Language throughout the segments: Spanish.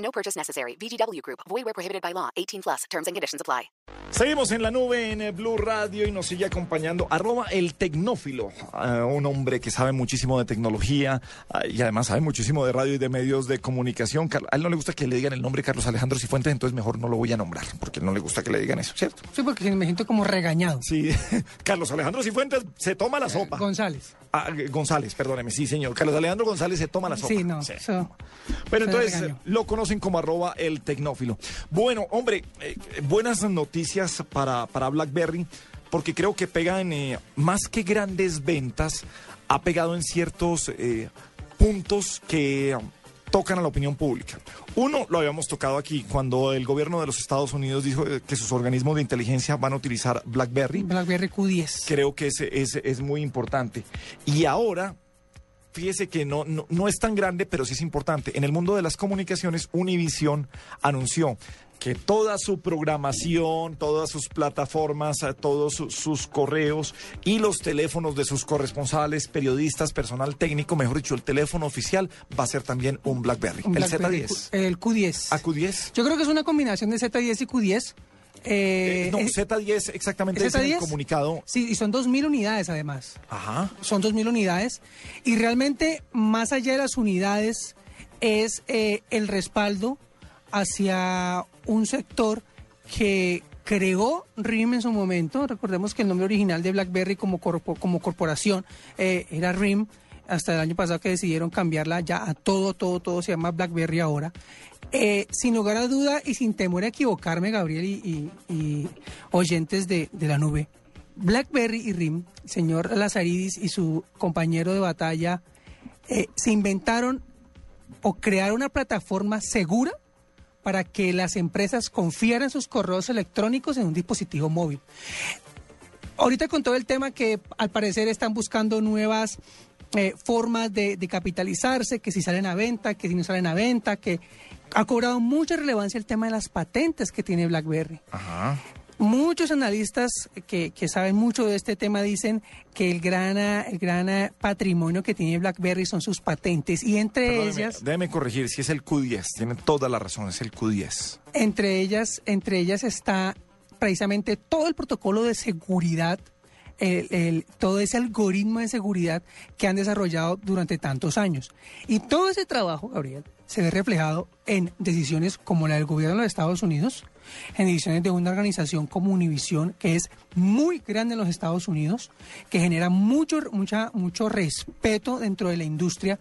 No purchase necessary. VGW Group. Void where prohibited by law. 18 plus. Terms and conditions apply. Seguimos en la nube en eh, Blue Radio y nos sigue acompañando arroba el tecnófilo, eh, un hombre que sabe muchísimo de tecnología ah, y además sabe muchísimo de radio y de medios de comunicación. Car- A él no le gusta que le digan el nombre Carlos Alejandro Cifuentes, entonces mejor no lo voy a nombrar porque no le gusta que le digan eso, ¿cierto? Sí, porque me siento como regañado. Sí, Carlos Alejandro Cifuentes se toma la sopa. González. Ah, González, perdóneme, sí señor. Carlos Alejandro González se toma la sopa. Sí, no. Se entonces lo conocen como arroba el tecnófilo. Bueno, hombre, eh, buenas noticias para, para BlackBerry, porque creo que pegan eh, más que grandes ventas, ha pegado en ciertos eh, puntos que tocan a la opinión pública. Uno, lo habíamos tocado aquí, cuando el gobierno de los Estados Unidos dijo eh, que sus organismos de inteligencia van a utilizar BlackBerry BlackBerry Q10. creo que es, es, es muy importante. Y ahora, fíjese que no, no, no es tan grande, pero sí es importante. En el mundo de las comunicaciones, Univision anunció que toda su programación, todas sus plataformas, eh, todos su- sus correos y los teléfonos de sus corresponsales, periodistas, personal técnico, mejor dicho, el teléfono oficial va a ser también un BlackBerry. Un el BlackBerry Z10. Q- El Q10. AQ10. Yo creo que es una combinación de Z10 y Q10. Eh, Eh, no, es- Z10 exactamente ¿es el Z10? comunicado. Sí, y son 2.000 unidades además. Ajá. Son 2.000 unidades. Y realmente, más allá de las unidades, es eh, el respaldo hacia un sector que creó RIM en su momento. Recordemos que el nombre original de BlackBerry como, corpo- como corporación eh, era RIM. Hasta el año pasado que decidieron cambiarla ya a todo, todo, todo se llama BlackBerry ahora. Eh, sin lugar a duda y sin temor a equivocarme, Gabriel y, oyentes de, de la nube, BlackBerry y RIM, señor Lazaridis y su compañero de batalla, eh, se inventaron o crearon una plataforma segura para que las empresas confiaran sus correos electrónicos en un dispositivo móvil. Ahorita con todo el tema que al parecer están buscando nuevas eh, formas de, de capitalizarse, que si salen a venta, que si no salen a venta, que ha cobrado mucha relevancia el tema de las patentes que tiene BlackBerry. Ajá. Muchos analistas que, que saben mucho de este tema dicen que el gran, el gran patrimonio que tiene BlackBerry son sus patentes y entre Perdóneme, ellas, Déjeme corregir, si es el Q10, tiene toda la razón, es el Q10. entre ellas, entre ellas está precisamente todo el protocolo de seguridad, el- el- todo ese algoritmo de seguridad que han desarrollado durante tantos años. Y todo ese trabajo, Gabriel, se ve reflejado en decisiones como la del gobierno de los Estados Unidos, en decisiones de una organización como Univision, que es muy grande en los Estados Unidos, que genera mucho, mucha, mucho respeto dentro de la industria,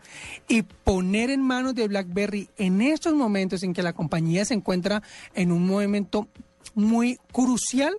y poner en manos de BlackBerry en estos momentos en que la compañía se encuentra en un momento muy crucial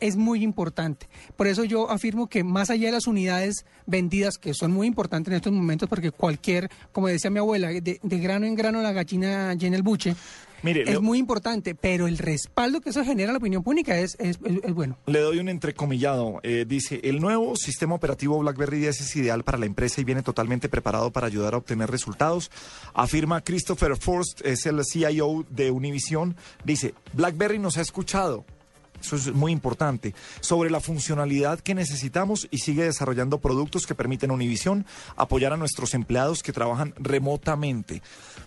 es muy importante. Por eso yo afirmo que más allá de las unidades vendidas, que son muy importantes en estos momentos, porque cualquier, como decía mi abuela, de, de grano en grano la gallina llena el buche, Mire, es le, muy importante, pero el respaldo que eso genera a la opinión pública es, es, es- es bueno. le doy un entrecomillado. Eh, dice, el nuevo sistema operativo BlackBerry 10 es ideal para la empresa y viene totalmente preparado para ayudar a obtener resultados. Afirma Christopher Forst, es el CIO de Univision. Dice, BlackBerry nos ha escuchado. Eso es muy importante. Sobre la funcionalidad que necesitamos y sigue desarrollando productos que permiten a Univision apoyar a nuestros empleados que trabajan remotamente.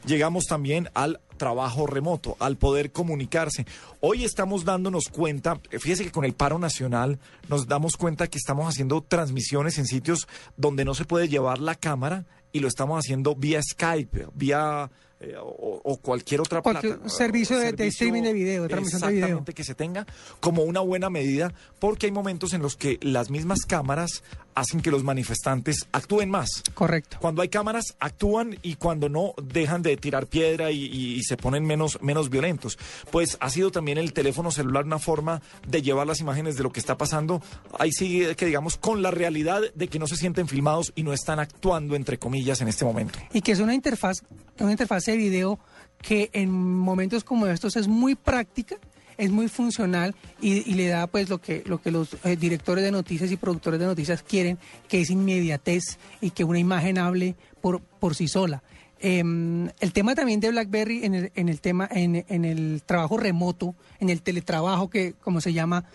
Llegamos también al trabajo remoto, al poder comunicarse. Hoy estamos dándonos cuenta, eh, fíjese que con el paro nacional nos damos cuenta que estamos haciendo transmisiones en sitios donde no se puede llevar la cámara y lo estamos haciendo vía Skype, vía eh, o, o cualquier otra Cualquier plata- servicio de- de streaming de video, de transmisión de video. Exactamente, que se tenga como una buena medida, porque hay momentos en los que las mismas cámaras hacen que los manifestantes actúen más. Correcto. Cuando hay cámaras actúan y cuando no dejan de tirar piedra y, y- y se ponen menos, menos violentos. Pues ha sido también el teléfono celular una forma de llevar las imágenes de lo que está pasando. Ahí sí que digamos con la realidad de que no se sienten filmados y no están actuando entre comillas en este momento. Y que es una interfaz, una interfaz de video que en momentos como estos es muy práctica, es muy funcional y, le da pues lo que, lo que los eh, directores de noticias y productores de noticias quieren, que es inmediatez y que una imagen hable por, por sí sola. Em, el tema también de BlackBerry en el, en el tema, en, en el trabajo remoto, en el teletrabajo que como se llama,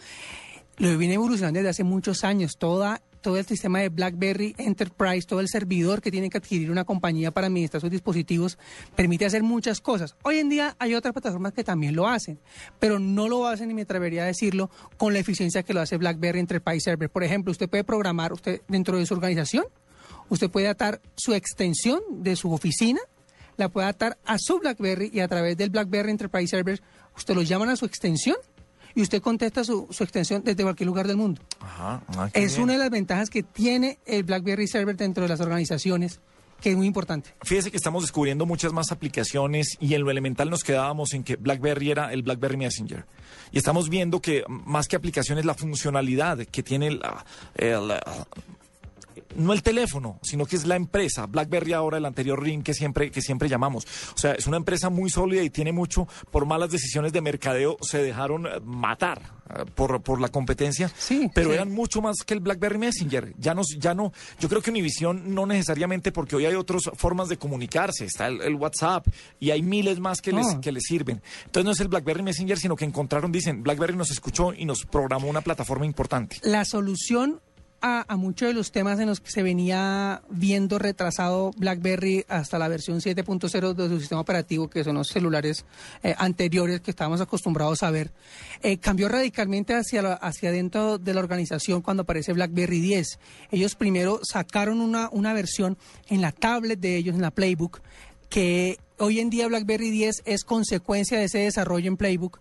lo viene evolucionando desde hace muchos años. Toda, todo el sistema de BlackBerry Enterprise, todo el servidor que tiene que adquirir una compañía para administrar sus dispositivos, permite hacer muchas cosas. Hoy en día hay otras plataformas que también lo hacen, pero no lo hacen, y me atrevería a decirlo, con la eficiencia que lo hace BlackBerry Enterprise Server. Por ejemplo, usted puede programar usted dentro de su organización, usted puede atar su extensión de su oficina, la puede atar a su BlackBerry y a través del BlackBerry Enterprise Server, usted lo llaman a su extensión y usted contesta su, su extensión desde cualquier lugar del mundo. Ajá. ah, Es bien. una de las ventajas que tiene el BlackBerry Server dentro de las organizaciones, que es muy importante. Fíjese que estamos descubriendo muchas más aplicaciones y en lo elemental nos quedábamos en que BlackBerry era el BlackBerry Messenger. Y estamos viendo que más que aplicaciones, la funcionalidad que tiene la- el, no el teléfono, sino que es la empresa. BlackBerry ahora, el anterior Ring que siempre, que siempre llamamos. O sea, es una empresa muy sólida y tiene mucho, por malas decisiones de mercadeo, se dejaron eh, matar eh, por, por la competencia. Sí, pero sí. eran mucho más que el BlackBerry Messenger. Ya no, ya no, yo creo que Univision no necesariamente porque hoy hay otras formas de comunicarse, está el, el WhatsApp y hay miles más que, les, No. que les sirven. Entonces no es el BlackBerry Messenger, sino que encontraron, dicen, BlackBerry nos escuchó y nos programó una plataforma importante. La solución a, muchos de los temas en los que se venía viendo retrasado BlackBerry hasta la versión 7.0 de su sistema operativo, que son los celulares eh, anteriores que estábamos acostumbrados a ver, eh, cambió radicalmente hacia, la- hacia dentro de la organización cuando aparece BlackBerry 10. Ellos primero sacaron una, una versión en la tablet de ellos, en la Playbook, que hoy en día BlackBerry 10 es consecuencia de ese desarrollo en Playbook.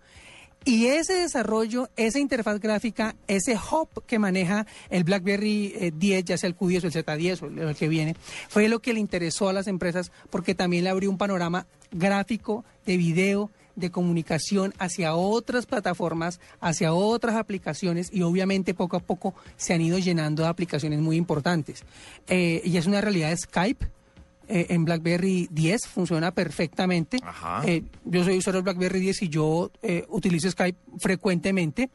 Y ese desarrollo, esa interfaz gráfica, ese hub que maneja el BlackBerry eh, 10, ya sea el Q10 o el Z10 o el, el que viene, fue lo que le interesó a las empresas porque también le abrió un panorama gráfico, de video, de comunicación hacia otras plataformas, hacia otras aplicaciones y obviamente poco a poco se han ido llenando de aplicaciones muy importantes. Eh, y es una realidad Skype. Eh, en BlackBerry 10 funciona perfectamente. Ajá. Eh, yo soy usuario de BlackBerry 10 y yo eh, utilizo Skype frecuentemente.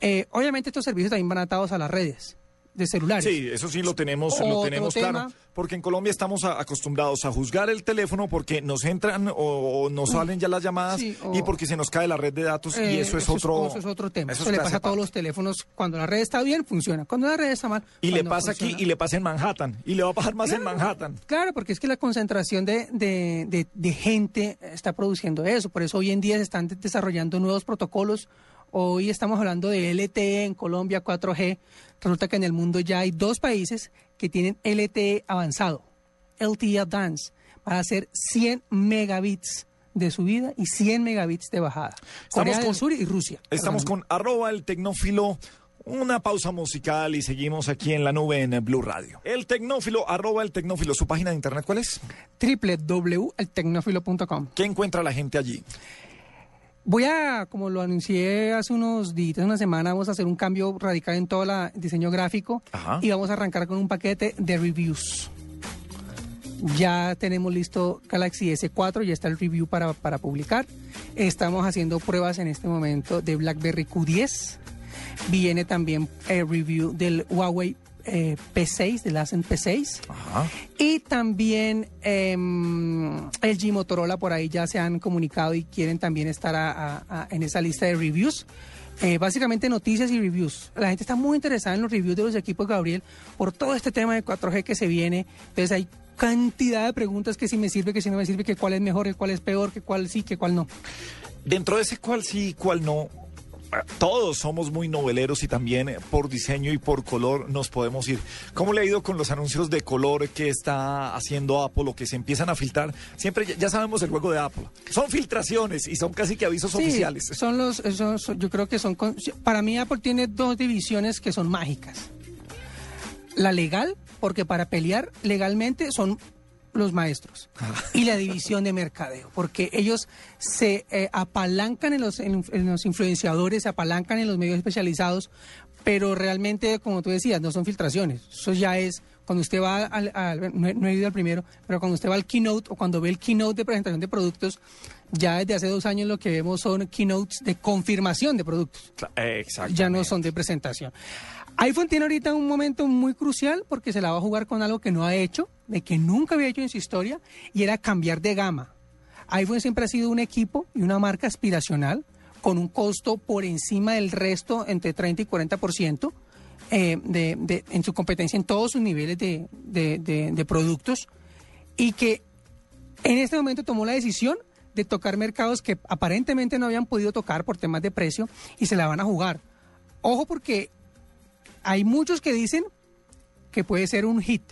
Eh, obviamente estos servicios también van atados a las redes de celulares. Sí, eso sí lo tenemos, lo tenemos tema. claro. Porque en Colombia estamos a- acostumbrados a juzgar el teléfono porque nos entran o, o nos salen ya las llamadas Sí, o- y porque se nos cae la red de datos y Eh, eso es otro. eso es otro tema. eso Eso, es le pasa a todos los teléfonos. Cuando la red está bien, funciona. Cuando la red está mal. Y le pasa funciona- aquí y le pasa en Manhattan. Y le va a pasar más en Manhattan. Claro, porque es que la concentración de, de- de- de gente está produciendo eso. Por eso hoy en día se están de- desarrollando nuevos protocolos. Hoy estamos hablando de LTE en Colombia, 4G. Resulta que en el mundo ya hay dos países que tienen LTE avanzado, LTE Advance, para hacer 100 megabits de subida y 100 megabits de bajada. Corea con- del Sur y Rusia. Estamos con arroba el tecnófilo. Una pausa musical y seguimos aquí en la nube en Blue Radio. El tecnófilo, arroba el tecnófilo. ¿Su página de internet cuál es? www.eltecnófilo.com. ¿Qué encuentra la gente allí? Voy a, como lo anuncié hace unos días, una semana, vamos a hacer un cambio radical en todo el diseño gráfico Ajá. y vamos a arrancar con un paquete de reviews. Ya tenemos listo Galaxy S4, ya está el review para, para publicar. Estamos haciendo pruebas en este momento de BlackBerry Q10. Viene también el review del Huawei eh, P6, del Ascend P6. Ajá. Y también em, el G Motorola por ahí ya se han comunicado y quieren también estar a- a- a- en esa lista de reviews. Eh, básicamente noticias y reviews. La gente está muy interesada en los reviews de los equipos Gabriel por todo este tema de 4G que se viene. Entonces hay cantidad de preguntas que si me sirve, que si no me sirve, que cuál es mejor, que cuál es peor, que cuál sí, que cuál no. Dentro de ese cual sí, cual no, todos somos muy noveleros y también eh, por diseño y por color nos podemos ir. ¿Cómo le ha ido con los anuncios de color que está haciendo Apple o que se empiezan a filtrar? Siempre ya, sabemos el juego de Apple. Son filtraciones y son casi que avisos Sí, oficiales. Son los, son- son- yo creo que son, con- para mí Apple tiene dos divisiones que son mágicas. La legal, porque para pelear legalmente son los maestros. Y la división de mercadeo, porque ellos se eh, apalancan en los, en, los influenciadores, se apalancan en los medios especializados, pero realmente, como tú decías, no son filtraciones. Eso ya es, cuando usted va al, al- no, no he ido al primero, pero cuando usted va al keynote o cuando ve el keynote de presentación de productos, Ya desde hace dos años lo que vemos son keynotes de confirmación de productos. Exacto. Ya no son de presentación. iPhone tiene ahorita un momento muy crucial porque se la va a jugar con algo que no ha hecho, de que nunca había hecho en su historia, y era cambiar de gama. iPhone siempre ha sido un equipo y una marca aspiracional con un costo por encima del resto entre 30 y 40% eh, de, de, en su competencia en todos sus niveles de, de, de productos y que en este momento tomó la decisión de tocar mercados que aparentemente no habían podido tocar por temas de precio y se la van a jugar. Ojo porque hay muchos que dicen que puede ser un hit,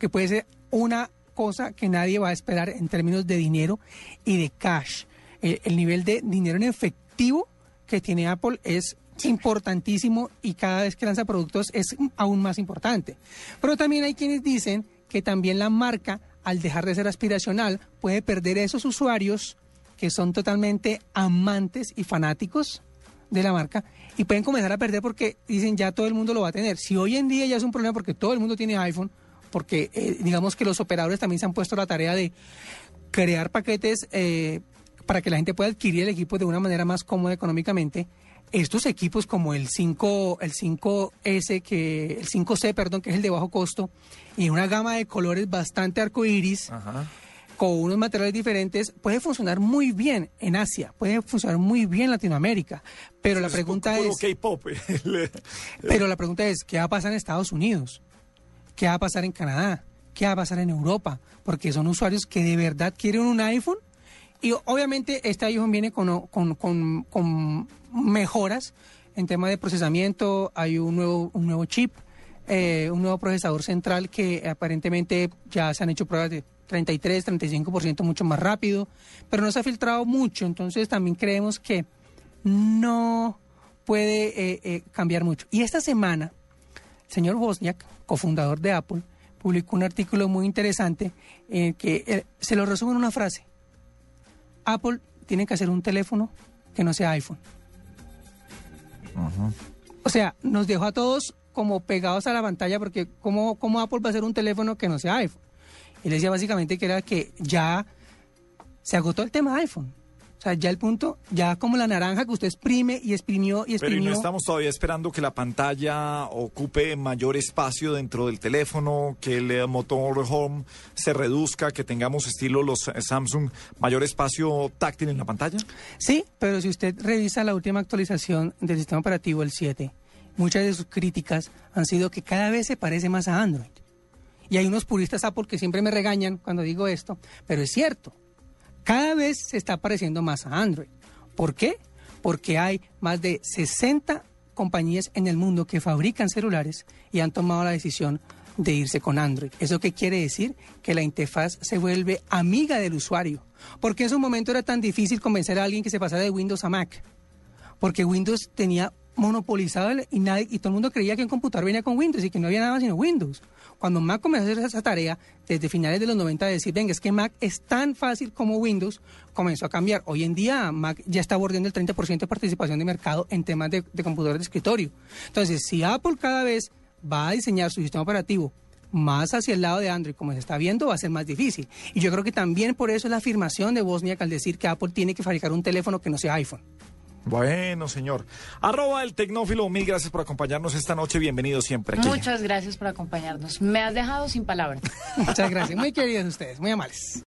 que puede ser una cosa que nadie va a esperar en términos de dinero y de cash. El, el nivel de dinero en efectivo que tiene Apple es importantísimo y cada vez que lanza productos es aún más importante. Pero también hay quienes dicen que también la marca, al dejar de ser aspiracional, puede perder esos usuarios que son totalmente amantes y fanáticos de la marca y pueden comenzar a perder porque dicen ya todo el mundo lo va a tener. Si hoy en día ya es un problema porque todo el mundo tiene iPhone, porque eh, digamos que los operadores también se han puesto la tarea de crear paquetes eh, para que la gente pueda adquirir el equipo de una manera más cómoda económicamente. Estos equipos como el 5, el 5S, que, el 5C, perdón, que es el de bajo costo, y una gama de colores bastante arcoíris, Ajá. Con unos materiales diferentes, puede funcionar muy bien en Asia, puede funcionar muy bien en Latinoamérica. Pero la pregunta es, K-pop. pero la pregunta es, ¿qué va a pasar en Estados Unidos? ¿Qué va a pasar en Canadá? ¿Qué va a pasar en Europa? Porque son usuarios que de verdad quieren un iPhone y obviamente este iPhone viene con, con, con, con mejoras en tema de procesamiento, hay un nuevo, un nuevo chip, eh, un nuevo procesador central que aparentemente ya se han hecho pruebas de 33, 35% mucho más rápido, pero no se ha filtrado mucho, entonces también creemos que no puede eh, eh, cambiar mucho. Y esta semana, el señor Wozniak, cofundador de Apple, publicó un artículo muy interesante en que eh, se lo resume en una frase. Apple tiene que hacer un teléfono que no sea iPhone. O sea, nos dejó a todos como pegados a la pantalla porque ¿cómo, cómo Apple va a hacer un teléfono que no sea iPhone? Él decía básicamente que era que ya se agotó el tema de iPhone. O sea, ya el punto, ya como la naranja que usted exprime y exprimió y Pero ¿y exprimió. no estamos todavía esperando que la pantalla ocupe mayor espacio dentro del teléfono, que el eh, motor home se reduzca, que tengamos estilo los eh, Samsung, mayor espacio táctil en la pantalla? Sí, pero si usted revisa la última actualización del sistema operativo, el 7, muchas de sus críticas han sido que cada vez se parece más a Android. Y hay unos puristas Apple que siempre me regañan cuando digo esto, pero es cierto. Cada vez se está pareciendo más a Android. ¿Por qué? Porque hay más de 60 compañías en el mundo que fabrican celulares y han tomado la decisión de irse con Android. ¿Eso qué quiere decir? Que la interfaz se vuelve amiga del usuario. Porque en su momento era tan difícil convencer a alguien que se pasara de Windows a Mac. Porque Windows tenía monopolizado y, nadie, y todo el mundo creía que un computador venía con Windows y que no había nada más sino Windows. Cuando Mac comenzó a hacer esa tarea, desde finales de los 90, de decir, venga, es que Mac es tan fácil como Windows, comenzó a cambiar. Hoy en día Mac ya está bordeando el 30% de participación de mercado en temas de, de computadores de escritorio. Entonces, si Apple cada vez va a diseñar su sistema operativo más hacia el lado de Android, como se está viendo, va a ser más difícil. Y yo creo que también por eso es la afirmación de Bosniak al decir que Apple tiene que fabricar un teléfono que no sea iPhone. Bueno, señor. Arroba el tecnófilo, mil gracias por acompañarnos esta noche. Bienvenido siempre aquí. Muchas gracias por acompañarnos. Me has dejado sin palabras. Muchas gracias. Muy queridos ustedes, muy amables.